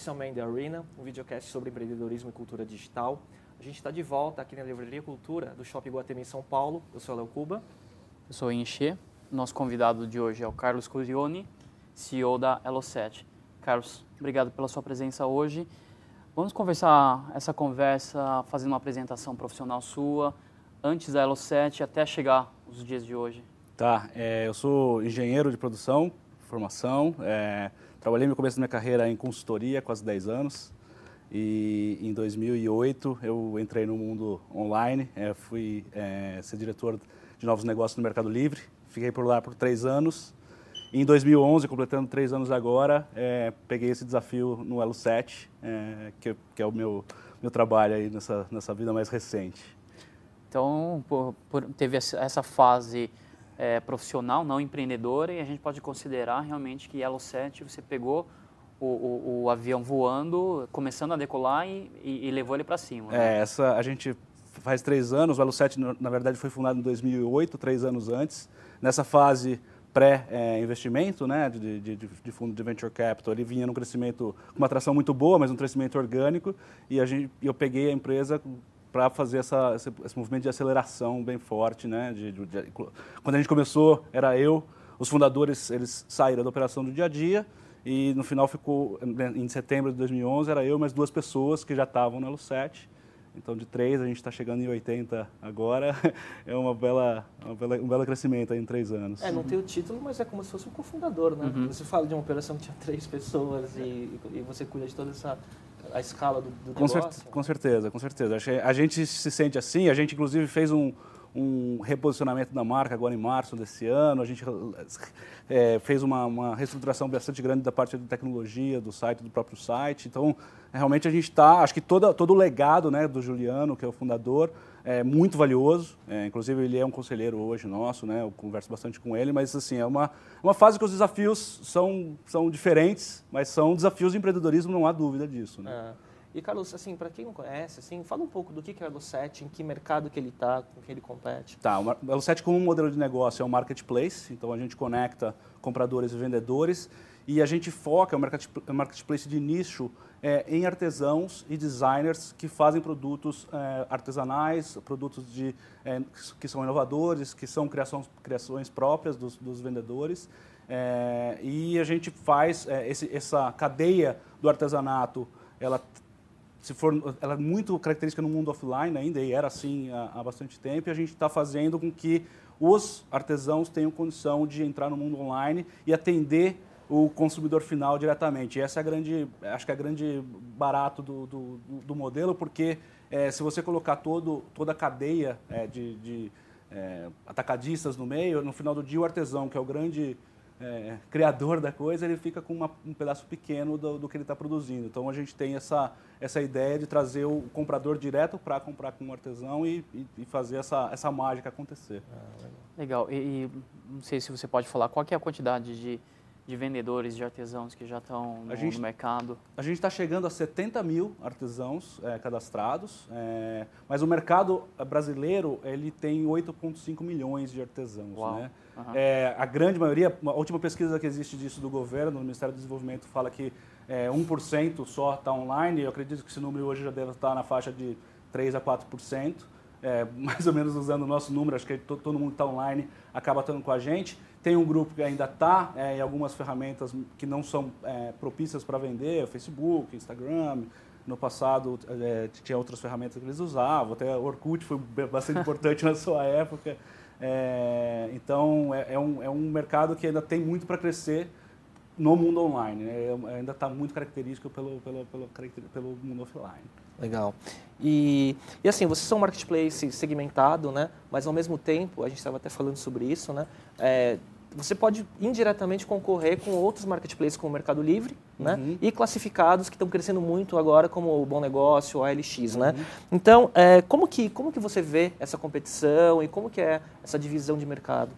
esse é o Man the Arena, um videocast sobre empreendedorismo e cultura digital. A gente está de volta aqui na Livraria Cultura do Shopping Guatemi em São Paulo. Eu sou o Léo Cuba. Eu sou o Enche. Nosso convidado de hoje é o Carlos Curioni, CEO da Elo7. Carlos, obrigado pela sua presença hoje. Vamos conversar essa conversa fazendo uma apresentação profissional sua, antes da Elo7 até chegar os dias de hoje. Tá, é, eu sou engenheiro de produção, formação, é, trabalhei no começo da minha carreira em consultoria, quase 10 anos, e em 2008 eu entrei no mundo online, é, fui é, ser diretor de novos negócios no Mercado Livre, fiquei por lá por três anos, em 2011, completando três anos agora, é, peguei esse desafio no Elo 7, é, que, que, é o meu, meu trabalho aí nessa, nessa vida mais recente. Então, por, por, teve essa fase é, profissional, não empreendedora, e a gente pode considerar realmente que Elo 7 você pegou o, o, o, avião voando, começando a decolar e, e, e levou ele para cima. Né? É, essa a gente faz três anos, o Elo 7 na verdade foi fundado em 2008, três anos antes. Nessa fase pré-investimento, né, de, de, de, fundo de venture capital. Ele vinha num crescimento, com uma atração muito boa, mas um crescimento orgânico, e a gente, eu peguei a empresa para fazer essa, esse, esse, movimento de aceleração bem forte. Né, de, quando a gente começou, era eu, os fundadores eles saíram da operação do dia a dia, e no final ficou, em setembro de 2011, era eu mais duas pessoas que já estavam no Elo 7, então, de 3, a gente está chegando em 80 agora. É uma bela, uma bela, um belo crescimento em três anos. É, não tem o título, mas é como se fosse um cofundador, né? Uhum. Você fala de uma operação que tinha três pessoas e, e você cuida de toda essa a escala do, do com negócio. Cer com certeza, com certeza. A gente se sente assim, a gente inclusive fez um, um reposicionamento da marca agora em março desse ano. A gente é, fez uma, uma, reestruturação bastante grande da parte de tecnologia, do site, do próprio site. Então, realmente a gente está, acho que toda, todo o legado né, do Juliano, que é o fundador, é muito valioso. É, inclusive, ele é um conselheiro hoje nosso, né, eu converso bastante com ele, mas assim, é uma, uma fase que os desafios são, são diferentes, mas são desafios de empreendedorismo, não há dúvida disso. Né? É. E, Carlos, assim, para quem não conhece, assim, fala um pouco do que é o Elo7, em que mercado que ele está, com quem ele compete. Tá, o Elo7 como modelo de negócio é um marketplace, então a gente conecta compradores e vendedores e a gente foca, é um marketplace de nicho, é, em artesãos e designers que fazem produtos é, artesanais, produtos de, é, que são inovadores, que são criações, criações próprias dos, dos vendedores. É, e a gente faz é, esse, essa cadeia do artesanato, ela se for, ela é muito característica no mundo offline ainda, e era assim há, há bastante tempo, e a gente está fazendo com que os artesãos tenham condição de entrar no mundo online e atender o consumidor final diretamente. E essa é a grande, acho que é a grande barato do, do, do modelo, porque é, se você colocar todo, toda a cadeia é, de, de é, atacadistas no meio, no final do dia o artesão, que é o grande é, criador da coisa, ele fica com uma, um pedaço pequeno do, do que ele está produzindo. Então a gente tem essa, essa ideia de trazer o comprador direto para comprar com um artesão e, e, e, fazer essa, essa mágica acontecer. Ah, legal. legal. E, e, não sei se você pode falar, qual é a quantidade de, de vendedores, de artesãos que já estão no, gente, no mercado? A gente está chegando a 70 mil artesãos é, cadastrados, é, mas o mercado brasileiro ele tem 8,5 milhões de artesãos. Uau. Né? Uhum. É, a grande maioria, a última pesquisa que existe disso do governo, no Ministério do Desenvolvimento, fala que é, 1% só está online. Eu acredito que esse número hoje já deve estar na faixa de 3 a 4%. É, mais ou menos usando o nosso número, acho que todo, todo mundo está online, acaba estando com a gente. Tem um grupo que ainda está é, em algumas ferramentas que não são é, propícias para vender, Facebook, Instagram. No passado é, tinha outras ferramentas que eles usavam, até Orkut foi bastante importante na sua época. É, então, é, é, um, é um mercado que ainda tem muito para crescer no mundo online. Né? É, ainda está muito característico pelo, pelo, pelo, pelo mundo offline. Legal. E, e assim, vocês são um marketplace segmentado, né? mas ao mesmo tempo, a gente estava até falando sobre isso, né? É, você pode indiretamente concorrer com outros marketplaces como o Mercado Livre, né? uhum. né? E classificados que estão crescendo muito agora, como o Bom Negócio, o ALX, né? uhum. né? Então, é, como, que, como que você vê essa competição e como que é essa divisão de mercado?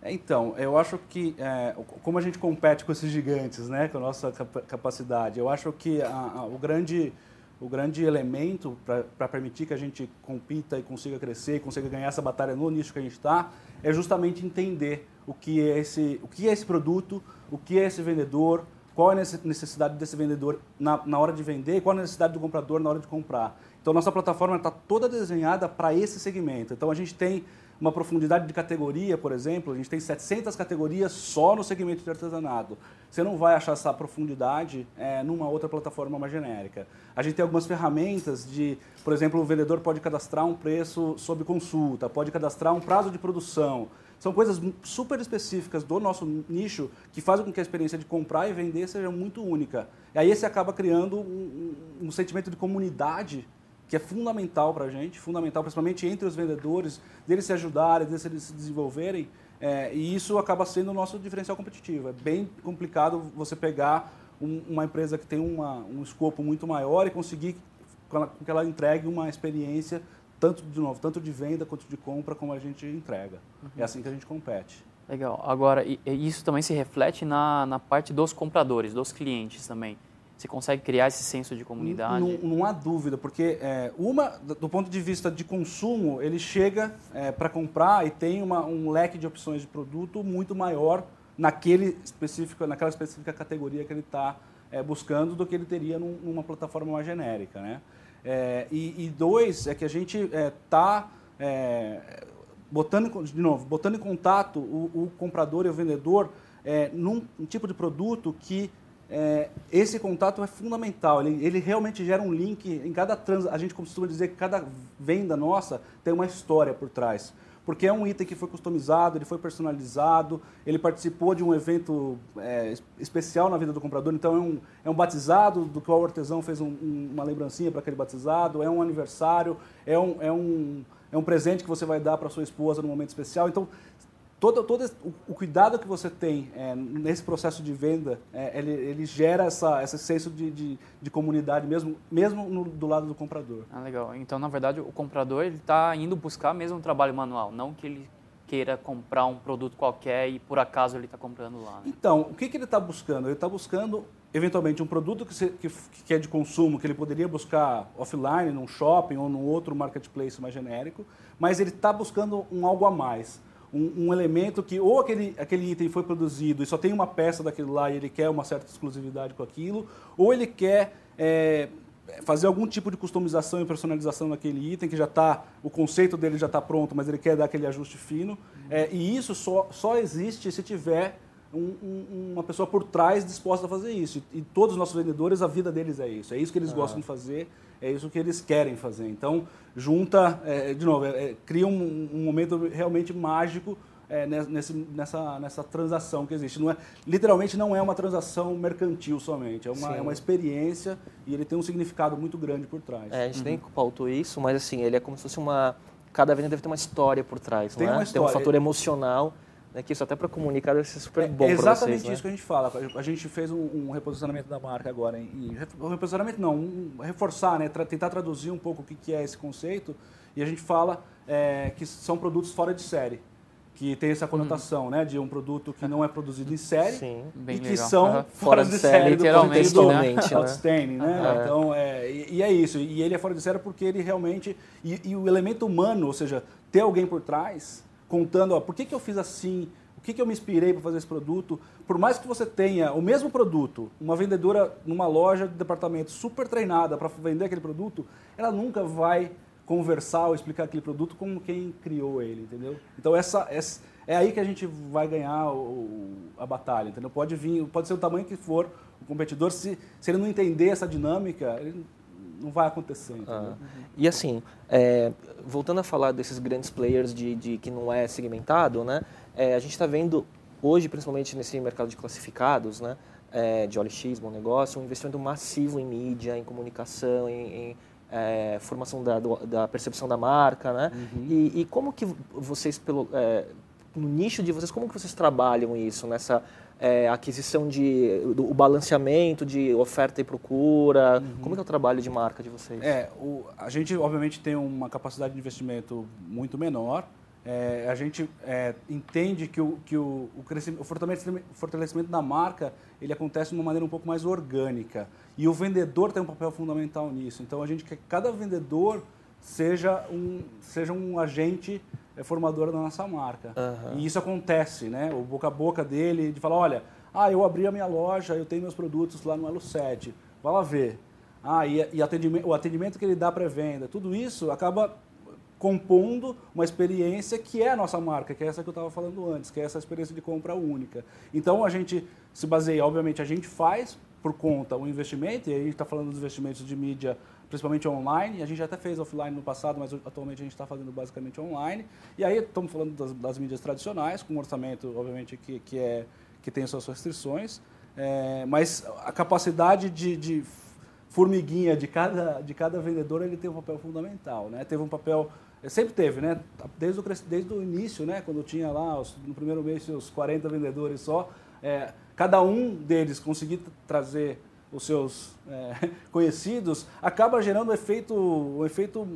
É, então, eu acho que, é, como a gente compete com esses gigantes, né? Com a nossa capacidade, eu acho que a, a, o grande o grande elemento para permitir que a gente compita e consiga crescer, consiga ganhar essa batalha no nicho que a gente está, é justamente entender o que é esse, o que é esse produto, o que é esse vendedor, qual é a necessidade desse vendedor na, na hora de vender, qual é a necessidade do comprador na hora de comprar. Então, nossa plataforma está toda desenhada para esse segmento. Então, a gente tem uma profundidade de categoria, por exemplo, a gente tem 700 categorias só no segmento de artesanato. Você não vai achar essa profundidade é, numa outra plataforma mais genérica. A gente tem algumas ferramentas de, por exemplo, o vendedor pode cadastrar um preço sob consulta, pode cadastrar um prazo de produção. São coisas super específicas do nosso nicho que fazem com que a experiência de comprar e vender seja muito única. E aí você acaba criando um, um, um sentimento de comunidade que é fundamental para a gente, fundamental principalmente entre os vendedores, deles se ajudarem, deles se desenvolverem, é, e isso acaba sendo o nosso diferencial competitivo. É bem complicado você pegar um, uma empresa que tem uma, um escopo muito maior e conseguir que ela entregue uma experiência tanto de novo, tanto de venda quanto de compra como a gente entrega. Uhum. É assim que a gente compete. Legal. Agora, isso também se reflete na, na parte dos compradores, dos clientes também. Você consegue criar esse senso de comunidade? Não, não há dúvida, porque é, uma, do ponto de vista de consumo, ele chega é, para comprar e tem uma, um leque de opções de produto muito maior naquele específico, naquela específica categoria que ele está é, buscando do que ele teria num, numa plataforma mais genérica. Né? É, e, e, dois, é que a gente está é, é, botando, de novo, botando em contato o, o comprador e o vendedor num um tipo de produto que é, esse contato é fundamental. Ele, ele, realmente gera um link em cada trans. A gente costuma dizer que cada venda nossa tem uma história por trás. Porque é um item que foi customizado, ele foi personalizado, ele participou de um evento é, especial na vida do comprador. Então é um, é um batizado do qual o artesão fez um, um, uma lembrancinha para aquele batizado, é um aniversário, é um, é um, é um presente que você vai dar para sua esposa no momento especial. Então todo, todo o, cuidado que você tem é, nesse processo de venda, é, ele, ele, gera essa, esse senso de, de, de comunidade mesmo, mesmo no, do lado do comprador. Ah, legal. Então, na verdade, o comprador ele está indo buscar mesmo um trabalho manual, não que ele queira comprar um produto qualquer e por acaso ele está comprando lá. Né? Então, o que, que ele está buscando? Ele está buscando eventualmente um produto que, se, que, que, é de consumo, que ele poderia buscar offline, num shopping ou num outro marketplace mais genérico, mas ele está buscando um algo a mais um, um, elemento que ou aquele, aquele item foi produzido e só tem uma peça daquilo lá e ele quer uma certa exclusividade com aquilo, ou ele quer é, fazer algum tipo de customização e personalização naquele item que já está, o conceito dele já está pronto, mas ele quer dar aquele ajuste fino. Uhum. É, e isso só, só existe se tiver um, um, uma pessoa por trás disposta a fazer isso. E, e, todos os nossos vendedores, a vida deles é isso. É isso que eles gostam de fazer é isso que eles querem fazer. Então, junta, é, de novo, é, é, cria um, um, momento realmente mágico é, nesse, nessa, nessa transação que existe. Não é, literalmente não é uma transação mercantil somente, é uma, é uma experiência e ele tem um significado muito grande por trás. É, a gente uhum. nem pautou isso, mas assim, ele é como se fosse uma... Cada venda deve ter uma história por trás, tem é? Uma história. Tem um fator emocional né, que isso até para comunicar deve ser super é, bom para vocês. Exatamente né? isso que a gente fala. A gente fez um, um reposicionamento da marca agora. Um reposicionamento não, um, reforçar, né, tra tentar traduzir um pouco o que, que é esse conceito. E a gente fala é, que são produtos fora de série que tem essa conotação, hum. né, de um produto que não é produzido em série Sim, e que legal. são uhum. fora de série, literalmente, do né? outstanding, né? Uhum. Então, é, e, e, é isso. E ele é fora de série porque ele realmente e, e, o elemento humano, ou seja, ter alguém por trás, contando, ó, por que, que eu fiz assim, o que, que eu me inspirei para fazer esse produto. Por mais que você tenha o mesmo produto, uma vendedora numa loja de departamento super treinada para vender aquele produto, ela nunca vai conversar ou explicar aquele produto como quem criou ele, entendeu? Então essa, essa é aí que a gente vai ganhar o, a batalha, entendeu? Pode vir, pode ser o tamanho que for o competidor, se, se ele não entender essa dinâmica, ele não vai acontecer. Ah. E assim, é, voltando a falar desses grandes players de, de que não é segmentado, né? É, a gente está vendo hoje, principalmente nesse mercado de classificados, né? É, de OLX, bom negócio, um investimento massivo em mídia, em comunicação, em, em é, formação da, da, percepção da marca, né? Uhum. E, e, como que vocês, pelo, é, no nicho de vocês, como que vocês trabalham isso nessa é, aquisição de do, o balanceamento de oferta e procura? Uhum. Como é, é o trabalho de marca de vocês? É, o, a gente obviamente tem uma capacidade de investimento muito menor. É, a gente é, entende que, o, que o, o, crescimento, o fortalecimento, fortalecimento da marca ele acontece de uma maneira um pouco mais orgânica. E o vendedor tem um papel fundamental nisso. Então a gente quer que cada vendedor seja um, seja um agente é formadora da nossa marca. Uhum. E isso acontece, né? O boca a boca dele, de falar, olha, Ah, eu abri a minha loja, eu tenho meus produtos lá no Elo 7. Vai lá ver. Ah, e, e atendimento, o atendimento que ele dá pré-venda, tudo isso acaba compondo uma experiência que é a nossa marca, que é essa que eu estava falando antes, que é essa experiência de compra única. Então a gente se baseia, obviamente, a gente faz por conta o investimento, e aí a gente está falando dos investimentos de mídia, principalmente online, a gente até fez offline no passado, mas atualmente a gente está fazendo basicamente online. E aí estamos falando das, das, mídias tradicionais, com um orçamento, obviamente, que, que, é, que tem suas restrições, é, mas a capacidade de, de formiguinha de cada, de cada vendedor ele tem um papel fundamental. Né? Teve um papel Sempre teve, né? Desde o, desde o início, né? Quando tinha lá, os, no primeiro mês, os 40 vendedores só, é, cada um deles conseguir trazer os seus é, conhecidos, acaba gerando um efeito, um efeito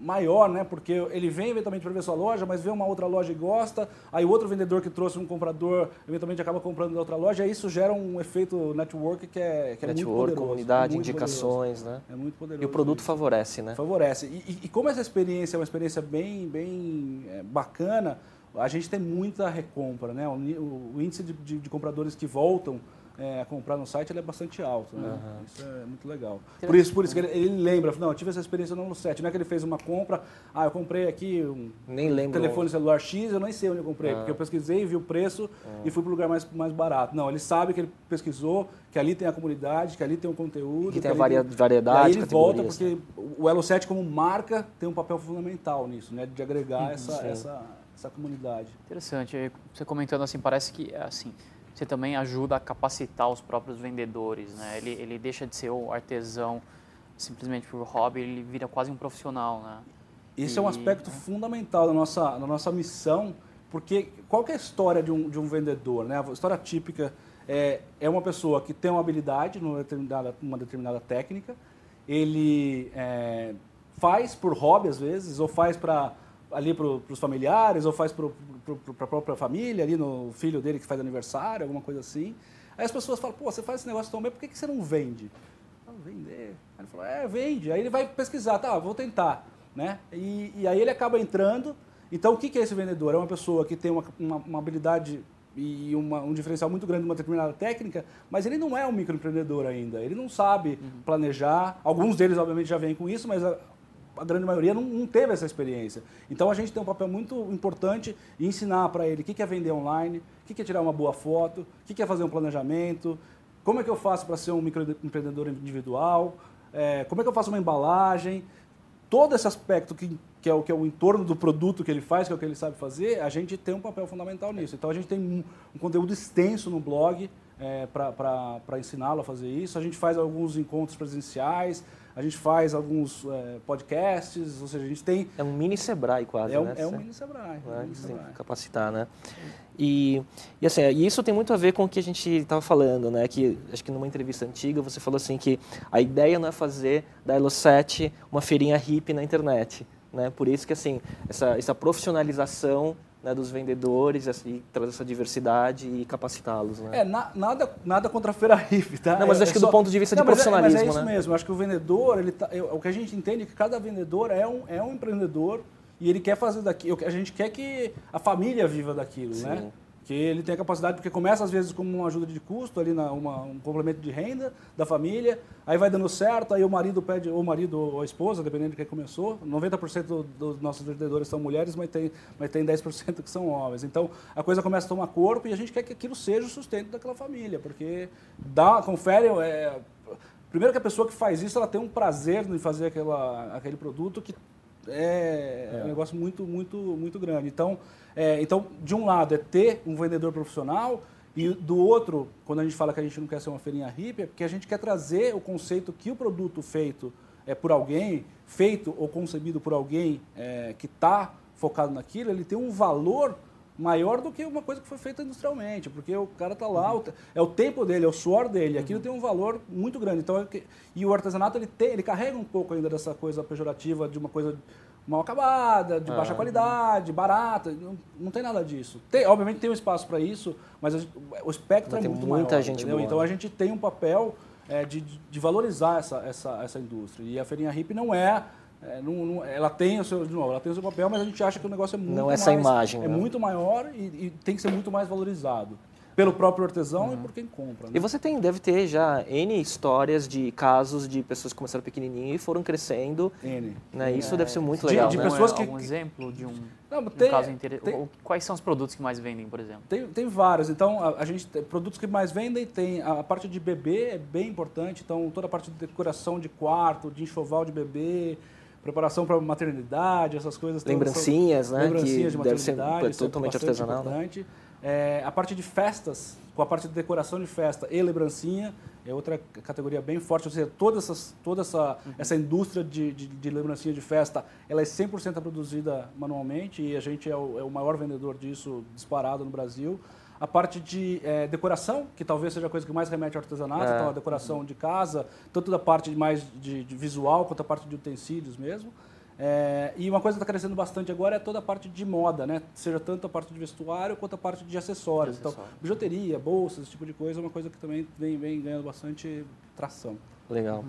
maior, né? Porque ele vem eventualmente para ver sua loja, mas vê uma outra loja e gosta, aí o outro vendedor que trouxe um comprador, eventualmente acaba comprando da outra loja, e isso gera um efeito network que é, que é network, muito poderoso. comunidade, muito indicações, poderoso. né? É muito poderoso. E o produto isso. favorece, né? Favorece. E, e, e, como essa experiência é uma experiência bem, bem é, bacana, a gente tem muita recompra, né? O, o índice de, de, de compradores que voltam é, comprar no site ele é bastante alto. Né? Uhum. Isso é muito legal. Por isso, por isso que ele, ele, lembra, não, eu tive essa experiência no site. Não é que ele fez uma compra, ah, eu comprei aqui um nem lembro telefone celular X, eu nem sei onde eu comprei, porque eu pesquisei, vi o preço e fui para o lugar mais, mais barato. Não, ele sabe que ele pesquisou, que ali tem a comunidade, que ali tem um conteúdo. Que tem a variedade, E aí ele volta, porque o Elo 7 como marca tem um papel fundamental nisso, né? De agregar essa, essa, essa comunidade. Interessante. Você comentando assim, parece que assim você também ajuda a capacitar os próprios vendedores, né? Ele, ele deixa de ser o artesão simplesmente por hobby, ele vira quase um profissional, né? Isso e, é um aspecto né? fundamental da nossa, da nossa missão, porque qual é a história de um, de um vendedor, né? A história típica é, é uma pessoa que tem uma habilidade numa determinada, numa determinada técnica, ele é, faz por hobby às vezes, ou faz para ali para os familiares, ou faz para a própria família, ali no filho dele que faz aniversário, alguma coisa assim. Aí as pessoas falam, pô, você faz esse negócio tão bem, por que, que você não vende? Ah, vender. Aí ele falou, é, vende. Aí ele vai pesquisar, tá, vou tentar. Né? E, e aí ele acaba entrando. Então, o que, que é esse vendedor? É uma pessoa que tem uma, uma, uma habilidade e uma, um diferencial muito grande numa determinada técnica, mas ele não é um microempreendedor ainda. Ele não sabe uhum. planejar. Alguns deles, obviamente, já vêm com isso, mas a, a grande maioria não, não, teve essa experiência. Então a gente tem um papel muito importante em ensinar para ele o que é vender online, o que é tirar uma boa foto, o que é fazer um planejamento, como é que eu faço para ser um microempreendedor individual, é, como é que eu faço uma embalagem, todo esse aspecto que, que, é o, que é o entorno do produto que ele faz, que é o que ele sabe fazer, a gente tem um papel fundamental nisso. Então a gente tem um, um conteúdo extenso no blog é, para ensiná-lo a fazer isso. A gente faz alguns encontros presenciais, a gente faz alguns é, podcasts, ou seja, a gente tem... É um mini Sebrae quase, é um, né? É um mini Sebrae. É um mini Sebrae. capacitar, né? E, e assim, e isso tem muito a ver com o que a gente estava falando, né? Que acho que numa entrevista antiga você falou assim que a ideia não é fazer da Elo7 uma feirinha hippie na internet, né? Por isso que assim, essa, essa profissionalização né, dos vendedores e trazer essa diversidade e capacitá-los. Né? É, na, nada, nada contra a feira RIF, tá? Não, mas é, acho é que só... do ponto de vista não, de profissionalismo, é, mas é isso né? mesmo, acho que o vendedor, ele tá, o que a gente entende é que cada vendedor é um, é um empreendedor e ele quer fazer daquilo, a gente quer que a família viva daquilo, né? Sim. né? Que ele tem a capacidade, porque começa às vezes como uma ajuda de custo, ali na, uma, um complemento de renda da família, aí vai dando certo, aí o marido pede, ou o marido ou a esposa, dependendo de quem começou, 90% do, dos nossos vendedores são mulheres, mas tem, mas tem 10% que são homens. Então a coisa começa a tomar corpo e a gente quer que aquilo seja o sustento daquela família, porque dá, confere, é, primeiro que a pessoa que faz isso, ela tem um prazer em fazer aquela, aquele produto que é, é. um negócio muito, muito, muito grande. Então, é, então, de um lado é ter um vendedor profissional e do outro, quando a gente fala que a gente não quer ser uma feirinha hippie, é porque a gente quer trazer o conceito que o produto feito é por alguém, feito ou concebido por alguém é, que está focado naquilo, ele tem um valor maior do que uma coisa que foi feita industrialmente, porque o cara está lá, uhum. é o tempo dele, é o suor dele, aquilo uhum. tem um valor muito grande. Então, é e o artesanato ele, tem, ele carrega um pouco ainda dessa coisa pejorativa de uma coisa mal acabada, de baixa ah, qualidade, barata. Não, não tem nada disso. Tem, obviamente tem um espaço para isso, mas o espectro é muito muita maior. Gente. Então a gente tem um papel é, de, de valorizar essa, essa, essa indústria. E a feirinha hip não é é, não, não, ela tem o seu de novo, ela tem o seu papel, mas a gente acha que o negócio é muito não essa mais, imagem, é né? muito maior e, e, tem que ser muito mais valorizado. pelo próprio artesão uhum. e por quem compra. Né? E você tem, deve ter já N histórias de casos de pessoas que começaram pequenininho e foram crescendo. N. Né? Isso é, deve ser muito legal. De, de né? pessoas que... Um exemplo de um, Não, tem, um caso interessante. Quais são os produtos que mais vendem, por exemplo? Tem, tem vários. Então, a, a gente produtos que mais vendem tem a, a, parte de bebê é bem importante. Então, toda a parte de decoração de quarto, de enxoval de bebê, preparação para maternidade, essas coisas. Lembrancinhas, né? Lembrancinhas que de maternidade. Deve ser totalmente artesanal. Né? Importante. É, a parte de festas, com a parte de decoração de festa e lembrancinha, é outra categoria bem forte. Ou seja, toda, essas, toda essa, uhum. essa indústria de, de, de, lembrancinha de festa, ela é 100% produzida manualmente e a gente é o, é o, maior vendedor disso disparado no Brasil. A parte de é, decoração, que talvez seja a coisa que mais remete ao artesanato, é. então a decoração de casa, tanto da parte mais de, de visual quanto a parte de utensílios mesmo. É, e uma coisa que está crescendo bastante agora é toda a parte de moda, né? Seja tanto a parte de vestuário quanto a parte de acessórios. De então, bijuteria, bolsas, esse tipo de coisa é uma coisa que também vem, vem ganhando bastante tração. Legal.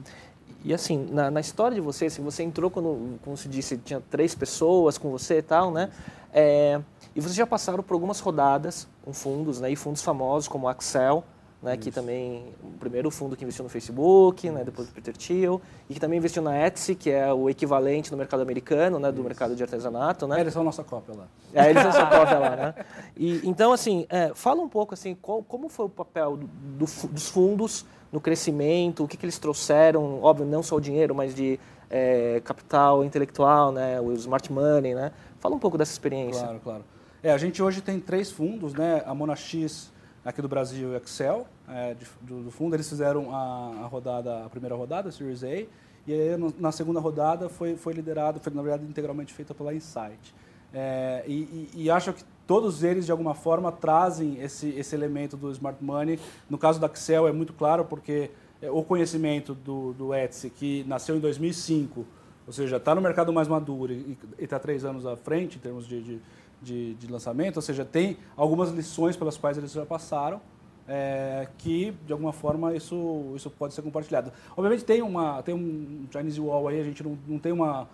E assim, na, na história de você, assim, você entrou quando, como se disse, tinha três pessoas com você e tal, né? É, e vocês já passaram por algumas rodadas com fundos, né? E fundos famosos como a Axel, né, que também o primeiro fundo que investiu no Facebook, né, depois do Peter Thiel, e que também investiu na Etsy, que é o equivalente no mercado americano, né, do Isso. mercado de artesanato, né? É, eles são nossa cópia lá. É, eles são nossa cópia lá, né? E, então, assim, é, fala um pouco, assim, qual, como foi o papel do, do, dos fundos no crescimento, o que, que eles trouxeram, óbvio, não só o dinheiro, mas de é, capital intelectual, né, o smart money, né? Fala um pouco dessa experiência. Claro, claro. É, a gente hoje tem três fundos, né, a Monax aqui do Brasil e Excel, é, de, do, do, fundo. Eles fizeram a, a, rodada, a primeira rodada, a Series A, e aí, no, na segunda rodada foi, foi liderado, foi na verdade integralmente feita pela Insight. É, e, e, e, acho que todos eles, de alguma forma, trazem esse, esse elemento do Smart Money. No caso da Excel é muito claro, porque é, o conhecimento do, do Etsy, que nasceu em 2005, ou seja, está no mercado mais maduro e está três anos à frente em termos de, de de, de lançamento, ou seja, tem algumas lições pelas quais eles já passaram, é, que de alguma forma isso, isso pode ser compartilhado. Obviamente tem, uma, tem um Chinese Wall aí, a gente não, não tem uma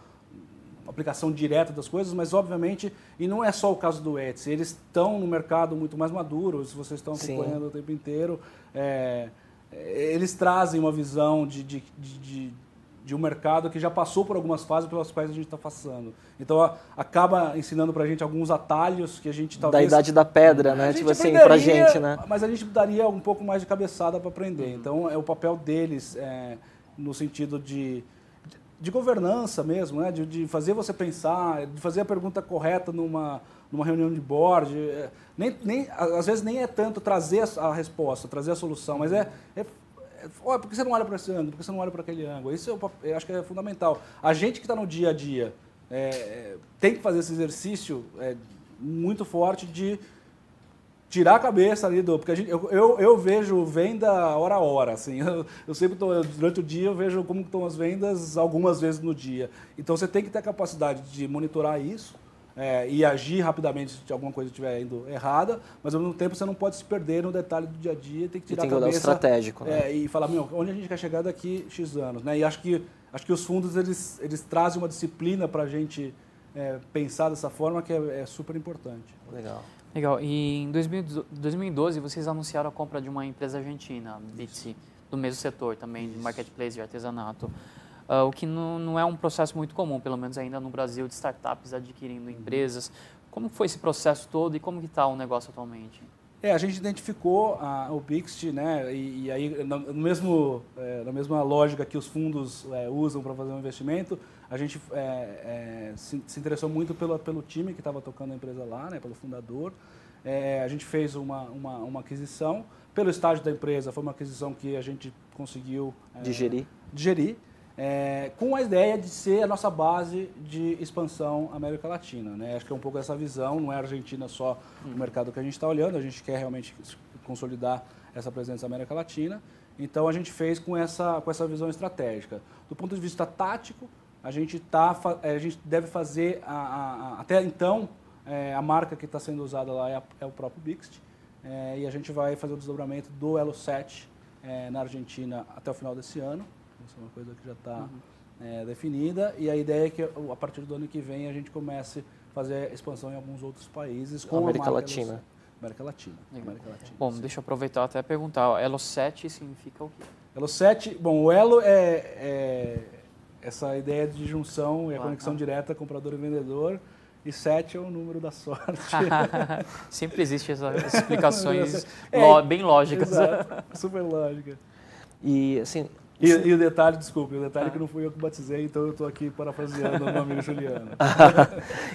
aplicação direta das coisas, mas obviamente, e não é só o caso do Etsy, eles estão no mercado muito mais maduro, se vocês estão acompanhando Sim. o tempo inteiro, é, eles trazem uma visão de, de, de, de um mercado que já passou por algumas fases pelas quais a gente está passando. Então a, acaba ensinando para a gente alguns atalhos que a gente talvez... Da idade da pedra, né? Tipo assim, para a gente, né? Mas a gente daria um pouco mais de cabeçada para aprender. Uhum. Então é o papel deles é, no sentido de, de governança mesmo, né? De, de, fazer você pensar, de fazer a pergunta correta numa, numa reunião de board. É, nem, nem, às vezes nem é tanto trazer a, a resposta, trazer a solução, mas é, é Olha, por que você não olha para esse ângulo? Por que você não olha para aquele ângulo? Isso eu, eu, acho que é fundamental. A gente que está no dia a dia é, é, tem que fazer esse exercício é, muito forte de tirar a cabeça ali do. Porque gente, eu, eu, eu, vejo venda hora a hora. Assim, eu, eu sempre tô, durante o dia eu vejo como estão as vendas algumas vezes no dia. Então você tem que ter a capacidade de monitorar isso é, e agir rapidamente se alguma coisa estiver indo errada, mas ao mesmo tempo você não pode se perder no detalhe do dia a dia, tem que tirar tem que a cabeça estratégico, né? é, e falar, meu, onde a gente quer chegar daqui X anos, né? E acho que acho que os fundos eles eles trazem uma disciplina para a gente é, pensar dessa forma que é, é, super importante. Legal. Legal. E em 2012 vocês anunciaram a compra de uma empresa argentina, Bitsy, do mesmo setor também, de marketplace de artesanato. Uh, o que não, não, é um processo muito comum, pelo menos ainda no Brasil, de startups adquirindo empresas. Como foi esse processo todo e como está o negócio atualmente? É, a gente identificou a, o Bixt, né, e, e, aí no, mesmo, é, na mesma lógica que os fundos é, usam para fazer um investimento, a gente é, é, se, se, interessou muito pelo, pelo time que estava tocando a empresa lá, né, pelo fundador. É, a gente fez uma, uma, uma, aquisição. Pelo estágio da empresa, foi uma aquisição que a gente conseguiu digerir. digerir é, com a ideia de ser a nossa base de expansão América Latina. Né? Acho que é um pouco essa visão, não é a Argentina só o mercado que a gente está olhando, a gente quer realmente consolidar essa presença na América Latina. Então a gente fez com essa, com essa visão estratégica. Do ponto de vista tático, a gente, tá, a gente deve fazer, a, a, a até então, é, a marca que está sendo usada lá é, é o próprio Bixt, é, e a gente vai fazer o desdobramento do Elo 7 é, na Argentina até o final desse ano. Isso é uma coisa que já está uhum. é, definida. E a ideia é que a partir do ano que vem a gente comece a fazer expansão em alguns outros países. Com América Latina. América Latina. América Latina bom, sim. deixa eu aproveitar até perguntar. Elo 7 significa o quê? Elo 7, bom, o Elo é, é essa ideia de junção e a ah, conexão tá. direta comprador e vendedor. E 7 é o número da sorte. Sempre existe essas explicações é, bem lógicas. Exato, super lógica. E assim, e, e, o detalhe, desculpe, o detalhe é que não fui eu que batizei, então eu estou aqui parafraseando o meu amigo Juliano.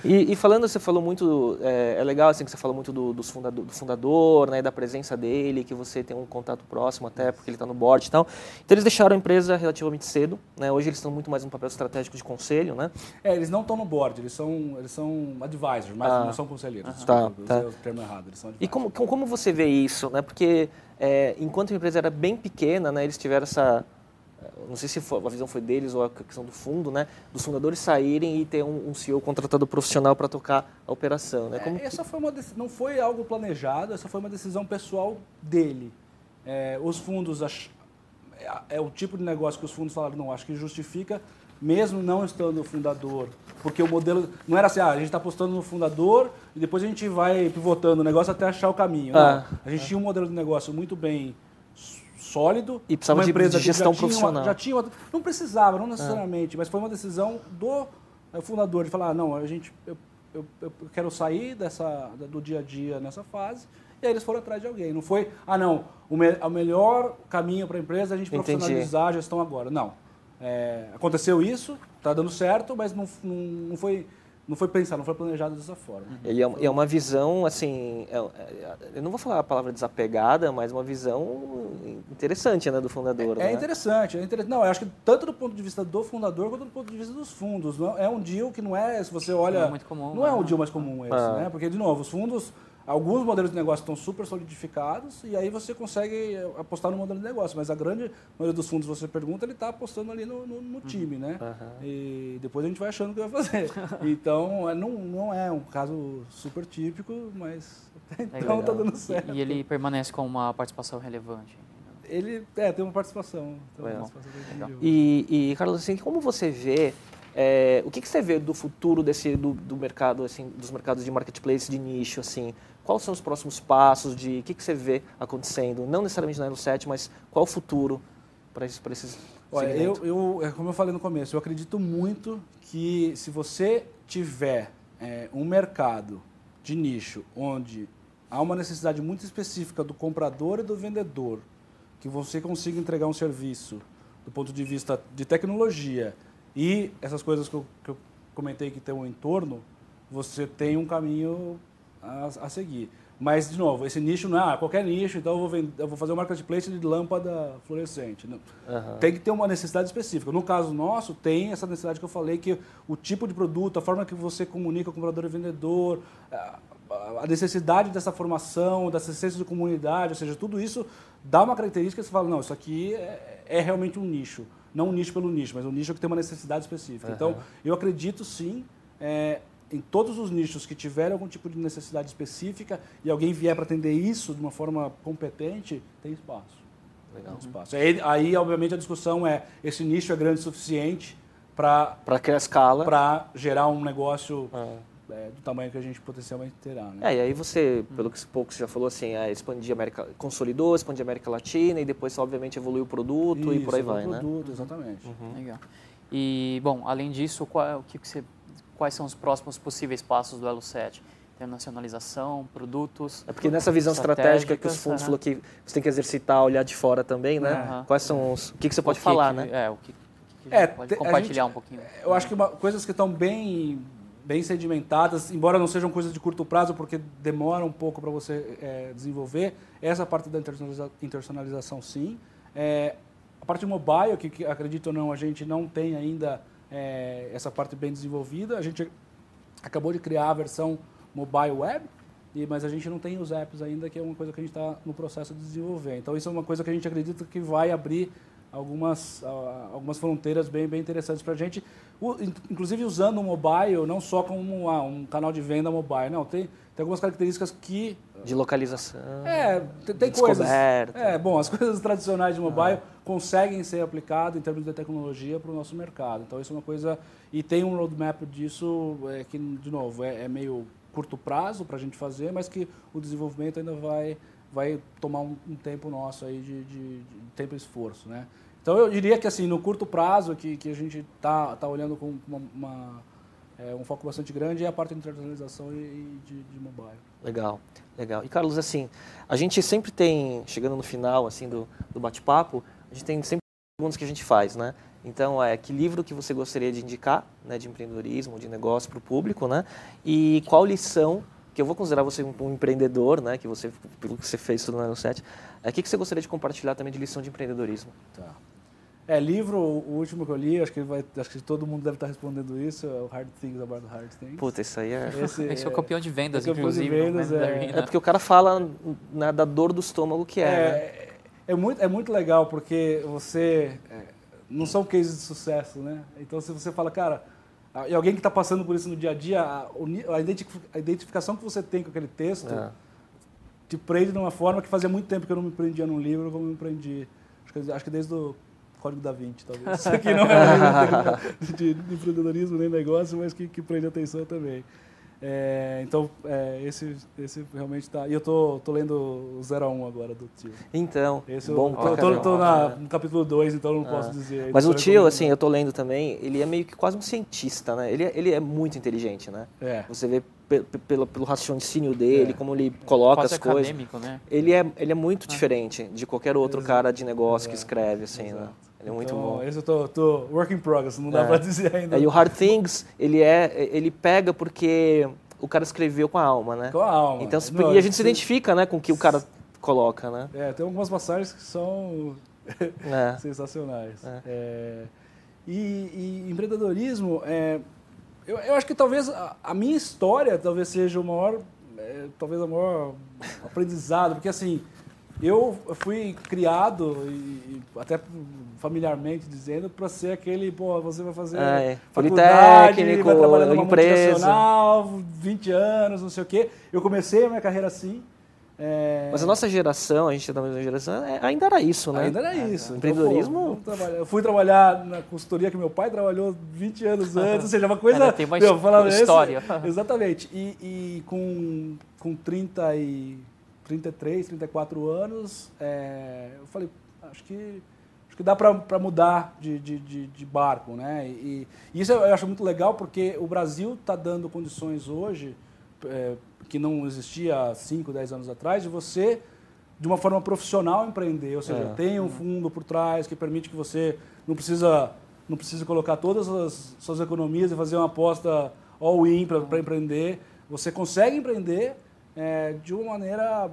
e, e, falando, você falou muito, é, é, legal assim que você falou muito do, do, fundador, do fundador, né, da presença dele, que você tem um contato próximo até, porque ele está no board e tal. Então eles deixaram a empresa relativamente cedo, né, hoje eles estão muito mais no papel estratégico de conselho, né? É, eles não estão no board, eles são, eles são advisors, mas ah, não são conselheiros. Tá, tá. o termo errado, eles são E como, como você vê isso, né, porque é, enquanto a empresa era bem pequena, né, eles tiveram essa não sei se a visão foi deles ou a questão do fundo, né, dos fundadores saírem e ter um, um CEO contratado profissional para tocar a operação, né? Como é, essa foi uma não foi algo planejado, essa foi uma decisão pessoal dele. É, os fundos ach, é, é, o tipo de negócio que os fundos falaram, não, acho que justifica, mesmo não estando o fundador, porque o modelo não era assim, ah, a gente está apostando no fundador e depois a gente vai pivotando o negócio até achar o caminho. Ah, a gente tinha um modelo de negócio muito bem sólido. E precisava uma empresa de gestão já profissional. Uma, já tinha não precisava, não necessariamente, é. mas foi uma decisão do eh, fundador de falar, não, a gente, eu, eu, eu, quero sair dessa, do dia a dia nessa fase. E aí eles foram atrás de alguém. Não foi, ah, não, o, me, o melhor caminho para a empresa é a gente profissionalizar Entendi. a gestão agora. Não. É, aconteceu isso, está dando certo, mas não, não, não foi não foi pensado, não foi planejado dessa forma. Ele é, é uma visão, assim, é, é, eu não vou falar a palavra desapegada, mas uma visão interessante, né, do fundador. É, né? é interessante, é interessante. Não, eu acho que tanto do ponto de vista do fundador quanto do ponto de vista dos fundos. Não, é um deal que não é, se você olha, não é muito comum. Não é um né? deal mais comum esse, ah. né? Porque de novo, os fundos Alguns modelos de negócio estão super solidificados e aí você consegue apostar no modelo de negócio, mas a grande maioria dos fundos você pergunta, ele está apostando ali no, no, no time, né? Uhum. E depois a gente vai achando o que vai fazer. então, é, não, não é um caso super típico, mas então está dando certo. E, e ele permanece com uma participação relevante? Ele é, tem uma participação. Tem uma participação e, e, Carlos, assim, como você vê é, o que, que, você vê do futuro desse do, do, mercado assim dos mercados de marketplace de nicho assim Quais são os próximos passos de o que, que você vê acontecendo? Não necessariamente na Elo 7, mas qual o futuro para esses, para esses Olha, eu, eu, é como eu falei no começo, eu acredito muito que se você tiver é, um mercado de nicho onde há uma necessidade muito específica do comprador e do vendedor, que você consiga entregar um serviço do ponto de vista de tecnologia e essas coisas que eu, que eu comentei que tem um entorno, você tem um caminho a, a seguir. Mas, de novo, esse nicho não é ah, qualquer nicho, então eu vou, vender, eu vou fazer um marketplace de lâmpada fluorescente. Uhum. Tem que ter uma necessidade específica. No caso nosso, tem essa necessidade que eu falei, que o tipo de produto, a forma que você comunica com o comprador e vendedor, a necessidade dessa formação, dessa essência de comunidade, ou seja, tudo isso dá uma característica que você fala, não, isso aqui é, é realmente um nicho. Não um nicho pelo nicho, mas um nicho que tem uma necessidade específica. Uhum. Então, eu acredito sim é, em todos os nichos que tiverem algum tipo de necessidade específica e alguém vier para atender isso de uma forma competente, tem espaço. Legal. Tem espaço. Aí, aí, obviamente, a discussão é: esse nicho é grande o suficiente para. Para criar escala. Para gerar um negócio. É. É, do tamanho que a gente potencialmente terá. Né? É, e aí você, pelo que pouco você já falou, assim, é, expandir a América, consolidou, expandir a América Latina e depois, obviamente, evoluiu o produto Isso, e por aí vai, o né? produto, exatamente. Uhum. Legal. E, bom, além disso, qual, o que você quais são os próximos possíveis passos do Elo 7? Internacionalização, produtos. É porque nessa visão estratégica que os fundos uhum. falou que você tem que exercitar, olhar de fora também, né? Uhum. Quais são os. O que, que você pode que falar, que, né? É, o que, que é, pode compartilhar gente, um pouquinho. Eu acho que uma, coisas que estão bem bem sedimentadas, embora não sejam coisas de curto prazo, porque demora um pouco para você é, desenvolver. Essa parte da internacionaliza internacionalização, sim. É, a parte mobile, que, que acredito ou não, a gente não tem ainda é, essa parte bem desenvolvida. A gente acabou de criar a versão mobile web, e, mas a gente não tem os apps ainda, que é uma coisa que a gente está no processo de desenvolver. Então, isso é uma coisa que a gente acredita que vai abrir algumas, uh, algumas fronteiras bem, bem interessantes para a gente, inclusive usando o mobile não só como um canal de venda mobile, não, tem, tem algumas características que... De localização, É, tem, tem coisas... É, bom, as coisas tradicionais de mobile ah. conseguem ser aplicadas em termos de tecnologia para o nosso mercado, então isso é uma coisa... E tem um roadmap disso é, que, de novo, é, é meio curto prazo para a gente fazer, mas que o desenvolvimento ainda vai, vai tomar um, um tempo nosso aí de, de, de, tempo e esforço, né? Então eu diria que assim no curto prazo que, que a gente está tá olhando com uma, uma é, um foco bastante grande é a parte de internacionalização e, e de, de, mobile. Legal, legal. E Carlos, assim, a gente sempre tem, chegando no final assim do, do bate-papo, a gente tem sempre perguntas que a gente faz, né? Então, é que livro que você gostaria de indicar, né, de empreendedorismo, de negócio para o público, né? E qual lição que eu vou considerar você um, um empreendedor, né? Que você, pelo que você fez tudo no 7, é o que, que você gostaria de compartilhar também de lição de empreendedorismo? Tá. É, livro, o último que eu li, acho que, vai, acho que todo mundo deve estar respondendo isso, é o Hard Things About Hard Things. Puta, isso aí é... Esse, Esse é, o campeão de vendas, é inclusive. De vendas, é... é... porque o cara fala né, da dor do estômago que é, é, né? é, muito, é muito legal, porque você... É, não são cases de sucesso, né? Então, se você fala, cara... E alguém que está passando por isso no dia a dia, a, identificação que você tem com aquele texto é. te prende de uma forma que fazia muito tempo que eu não me prendia num livro como eu me prendi. Acho que, acho que desde o Código da Vinci, talvez. Isso aqui não é de, de empreendedorismo nem negócio, mas que, que prende atenção também. É, então, é, esse, esse realmente está. E eu tô, tô lendo o 0 a 1 agora do tio. Então, esse bom. Eu tô, tô, tô na, no capítulo 2, então não ah. posso dizer. Mas o tio, assim, eu tô lendo também, ele é meio que quase um cientista, né? Ele, é, ele é muito inteligente, né? É. Você vê pelo, pelo raciocínio dele, é. como ele coloca as coisas. Né? Ele é, ele é muito ah. diferente de qualquer outro Exato. cara de negócio Exato. que escreve, assim, né? Exato. né? Ele é muito então, bom. Esse eu tô, tô work in progress, não dá é. pra dizer ainda. É, e o Hard Things, ele, é, ele pega porque o cara escreveu com a alma, né? Com a alma. Então, não, e a gente se identifica né, com o que o cara coloca, né? É, tem algumas passagens que são é. sensacionais. É. É, e, e, empreendedorismo, é, eu, eu, acho que talvez a, a, minha história talvez seja o maior, é, talvez o maior aprendizado, porque assim, eu fui criado, e, até familiarmente dizendo, para ser aquele, pô, você vai fazer é, faculdade, vai trabalhar numa empresa. multinacional, 20 anos, não sei o quê. Eu comecei a minha carreira assim. É... Mas a nossa geração, a gente é da mesma geração, é, ainda era isso, né? Ainda era isso. É, empreendedorismo. Então, pô, eu fui trabalhar na consultoria que meu pai trabalhou 20 anos antes, ou seja, uma coisa. Ainda tem uma meu, falava, história. Esse, exatamente. E, e, com, com 30 e 33, 34 anos, é, eu falei, acho que que dá para mudar de, de, de, de, barco, né? E, e, isso eu acho muito legal porque o Brasil está dando condições hoje é, que não existia há 5, 10 anos atrás de você de uma forma profissional empreender, ou seja, é. tem um fundo por trás que permite que você não precisa não precisa colocar todas as suas economias e fazer uma aposta all-in para empreender. Você consegue empreender é, de uma maneira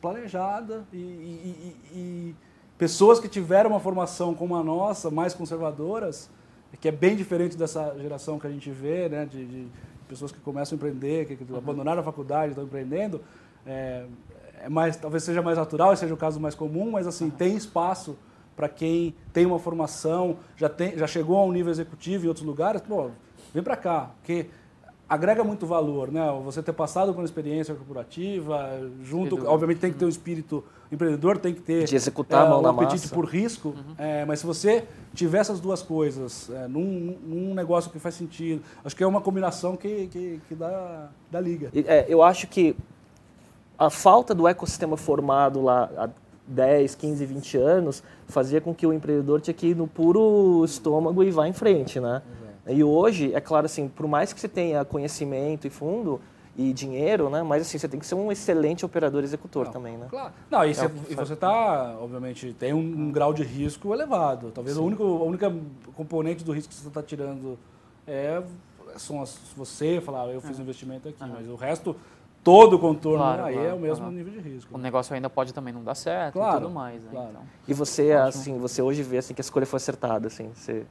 planejada e, e, e, e, pessoas que tiveram uma formação como a nossa, mais conservadoras, que é bem diferente dessa geração que a gente vê, né, de, de pessoas que começam a empreender, que, que uhum. abandonaram a faculdade, estão empreendendo, é, é, mais, talvez seja mais natural, seja o caso mais comum, mas assim uhum. tem espaço para quem tem uma formação, já, tem, já chegou a um nível executivo em outros lugares, pô, vem para cá, porque agrega muito valor, né? Você ter passado por uma experiência corporativa, junto, obviamente tem que ter um espírito empreendedor, tem que ter de executar é, um na apetite massa. por risco. Uhum. É, mas se você tiver essas duas coisas é, num, num, negócio que faz sentido, acho que é uma combinação que, que, que dá, dá liga. É, eu acho que a falta do ecossistema formado lá há 10, 15, 20 anos fazia com que o empreendedor tinha que ir no puro estômago e vá em frente, né? Uhum. E hoje, é claro, assim, por mais que você tenha conhecimento e fundo e dinheiro, né? Mas assim, você tem que ser um excelente operador executor não, também, né? Claro. Não, e, é e você está, obviamente, tem um, um, grau de risco elevado. Talvez o único, a única componente do risco que você está tirando é são as, você falar, eu fiz um investimento aqui, mas o resto todo o contorno claro, aí claro, é o mesmo claro. nível de risco. O negócio ainda pode também não dar certo e tudo mais. Né? Então. E você, assim, você hoje vê assim que a escolha foi acertada, assim, você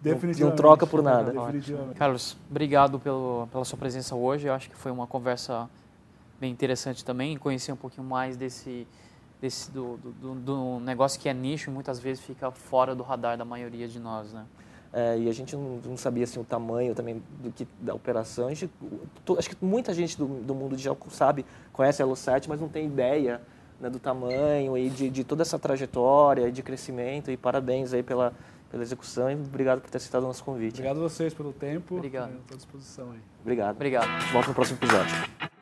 Definitivamente. Não, troca por nada. Carlos, obrigado pelo, pela sua presença hoje. Eu acho que foi uma conversa bem interessante também. Conhecer um pouquinho mais desse, desse do, do, do negócio que é nicho e muitas vezes fica fora do radar da maioria de nós, né? É, e a gente não, não, sabia assim, o tamanho também do que, da operação. A gente, acho que muita gente do, do mundo digital sabe, conhece a Elo7, mas não tem ideia né, do tamanho e de, de toda essa trajetória de crescimento. E parabéns aí pela, pela execução e obrigado por ter aceitado o nosso convite. Obrigado a vocês pelo tempo. Obrigado. Estou à disposição aí. Obrigado. Obrigado. Volta no próximo episódio.